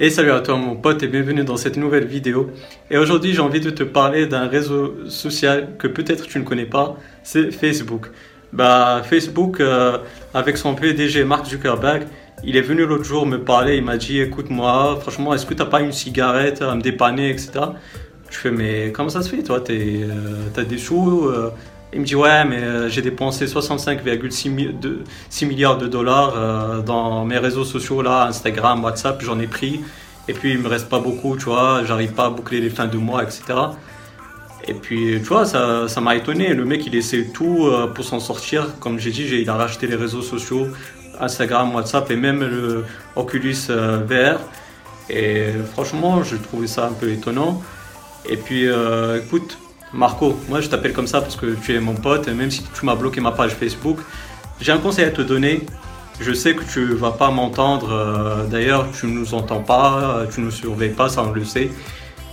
Et salut à toi mon pote et bienvenue dans cette nouvelle vidéo. Et aujourd'hui j'ai envie de te parler d'un réseau social que peut-être tu ne connais pas, c'est Facebook. Bah Facebook euh, avec son PDG Mark Zuckerberg, il est venu l'autre jour me parler, il m'a dit écoute moi franchement est-ce que tu n'as pas une cigarette à me dépanner etc. Je fais mais comment ça se fait toi? Tu as des sous euh, il me dit ouais mais euh, j'ai dépensé 65,6 milliards de dollars euh, dans mes réseaux sociaux là, Instagram, WhatsApp, j'en ai pris. Et puis il me reste pas beaucoup, tu vois, j'arrive pas à boucler les fins de mois, etc. Et puis tu vois, ça, m'a étonné. Le mec il essaie tout euh, pour s'en sortir. Comme j'ai dit, il a racheté les réseaux sociaux, Instagram, WhatsApp et même le Oculus VR. Et franchement, je trouvais ça un peu étonnant. Et puis écoute, Marco, moi je t'appelle comme ça parce que tu es mon pote, même si tu m'as bloqué ma page Facebook, j'ai un conseil à te donner. Je sais que tu vas pas m'entendre, euh, d'ailleurs tu ne nous entends pas, tu ne nous surveilles pas, ça on le sait.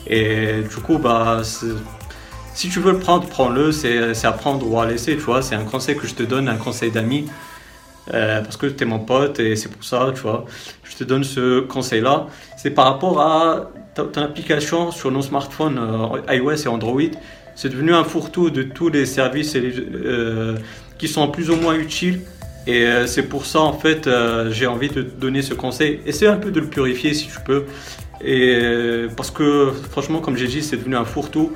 Et du coup, bah, si tu veux le prendre, prends-le, c'est à prendre ou à laisser, tu vois. C'est un conseil que je te donne, un conseil d'ami, euh, parce que tu es mon pote et c'est pour ça, tu vois. Je te donne ce conseil-là. C'est par rapport à ton application sur nos smartphones euh, iOS et Android c'est devenu un fourre-tout de tous les services euh, qui sont plus ou moins utiles. Et euh, c'est pour ça, en fait, euh, j'ai envie de te donner ce conseil. Essaie un peu de le purifier si tu peux. Et, parce que, franchement, comme j'ai dit, c'est devenu un fourre-tout.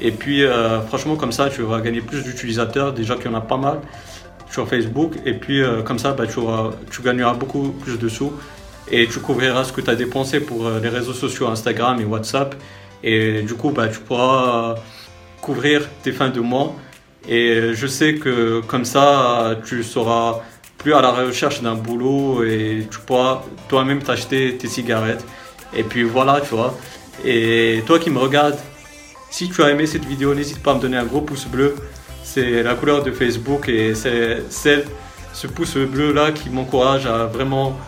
Et puis, franchement, comme ça, tu vas gagner plus d'utilisateurs. Déjà qu'il y en a pas mal sur Facebook. Et puis, comme ça, bah, tu, gagneras beaucoup plus de sous. Et tu couvriras ce que tu as dépensé pour les réseaux sociaux, Instagram et WhatsApp. Et du coup, bah, tu pourras couvrir tes fins de mois. Et je sais que comme ça, tu seras plus à la recherche d'un boulot et tu pourras toi-même t'acheter tes cigarettes. Et puis voilà, tu vois. Et toi qui me regardes, si tu as aimé cette vidéo, n'hésite pas à me donner un gros pouce bleu. C'est la couleur de Facebook et c'est celle, ce pouce bleu là qui m'encourage à vraiment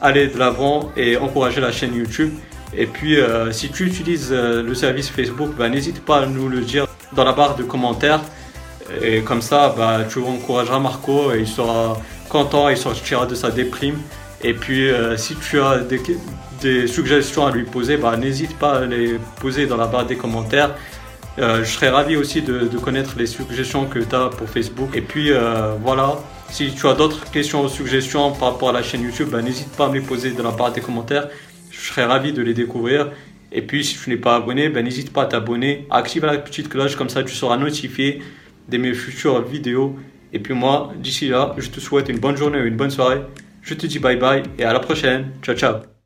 aller de l'avant et encourager la chaîne YouTube. Et puis, euh, si tu utilises euh, le service Facebook, bah, n'hésite pas à nous le dire dans la barre de commentaires. Et comme ça, bah, tu encourageras Marco et il sera content, il sortira de sa déprime. Et puis, euh, si tu as des, suggestions à lui poser, bah, n'hésite pas à les poser dans la barre des commentaires. je serais ravi aussi de, connaître les suggestions que tu as pour Facebook. Et puis voilà, si tu as d'autres questions ou suggestions par rapport à la chaîne YouTube, n'hésite pas à me les poser dans la barre des commentaires. Je serais ravi de les découvrir. Et puis, si tu n'es pas abonné, ben, n'hésite pas à t'abonner, à activer la petite cloche, comme ça tu seras notifié de mes futures vidéos. Et puis moi, d'ici là, je te souhaite une bonne journée ou une bonne soirée. Je te dis bye bye et à la prochaine. Ciao, ciao.